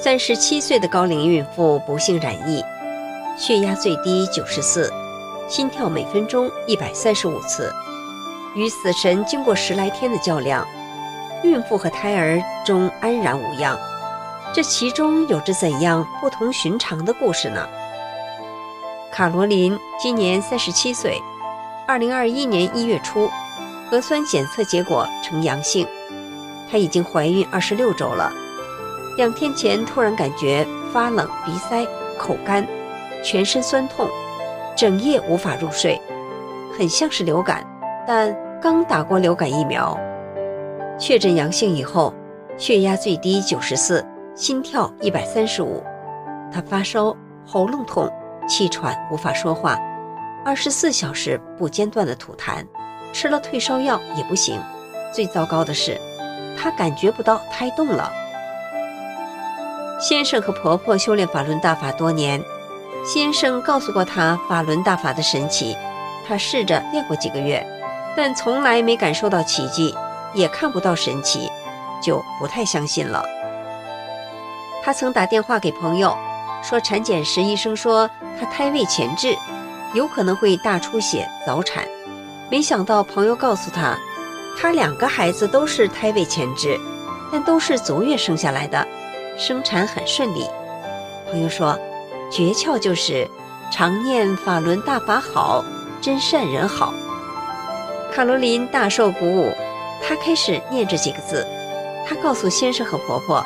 三十七岁的高龄孕妇不幸染疫，血压最低九十四，心跳每分钟一百三十五次，与死神经过十来天的较量，孕妇和胎儿终安然无恙。这其中有着怎样不同寻常的故事呢？卡罗琳今年三十七岁，二零二一年一月初，核酸检测结果呈阳性，她已经怀孕二十六周了。两天前突然感觉发冷、鼻塞、口干、全身酸痛，整夜无法入睡，很像是流感，但刚打过流感疫苗。确诊阳性以后，血压最低九十四。心跳一百三十五，他发烧、喉咙痛、气喘，无法说话，二十四小时不间断的吐痰，吃了退烧药也不行。最糟糕的是，他感觉不到胎动了。先生和婆婆修炼法轮大法多年，先生告诉过她法轮大法的神奇，她试着练过几个月，但从来没感受到奇迹，也看不到神奇，就不太相信了。他曾打电话给朋友，说产检时医生说他胎位前置，有可能会大出血早产。没想到朋友告诉他，他两个孩子都是胎位前置，但都是足月生下来的，生产很顺利。朋友说，诀窍就是常念法轮大法好，真善人好。卡罗琳大受鼓舞，她开始念这几个字，她告诉先生和婆婆。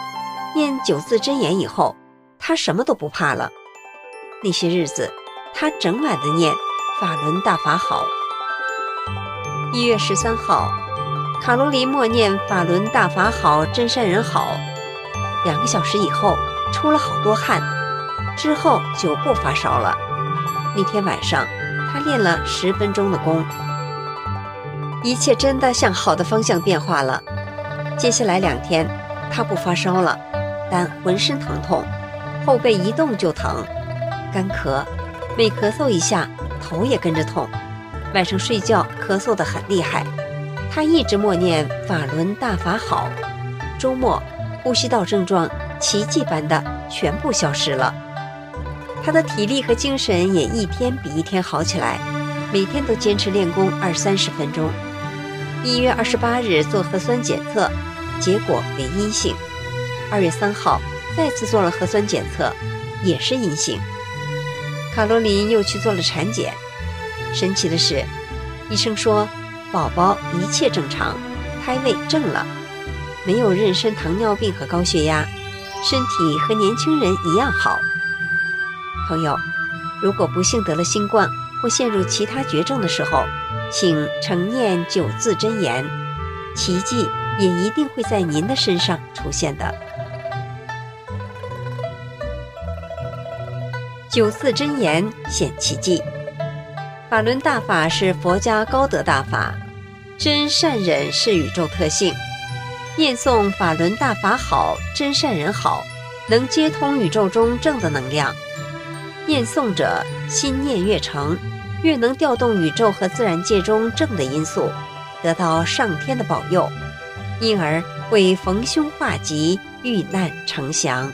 念九字真言以后，她什么都不怕了。那些日子，他整晚的念“法轮大法好”。一月十三号，卡罗琳默念“法轮大法好，真善人好”。两个小时以后，出了好多汗，之后就不发烧了。那天晚上，他练了十分钟的功，一切真的向好的方向变化了。接下来两天，他不发烧了。但浑身疼痛，后背一动就疼，干咳，每咳嗽一下头也跟着痛。晚上睡觉咳嗽得很厉害，他一直默念法轮大法好。周末呼吸道症状奇迹般的全部消失了，他的体力和精神也一天比一天好起来，每天都坚持练功二三十分钟。一月二十八日做核酸检测，结果为阴性。二月三号，再次做了核酸检测，也是阴性。卡罗琳又去做了产检，神奇的是，医生说宝宝一切正常，胎位正了，没有妊娠糖尿病和高血压，身体和年轻人一样好。朋友，如果不幸得了新冠或陷入其他绝症的时候，请诚念九字真言，奇迹也一定会在您的身上出现的。九字真言显奇迹，法轮大法是佛家高德大法，真善忍是宇宙特性。念诵法轮大法好，真善人好，能接通宇宙中正的能量。念诵者心念越诚，越能调动宇宙和自然界中正的因素，得到上天的保佑，因而会逢凶化吉，遇难成祥。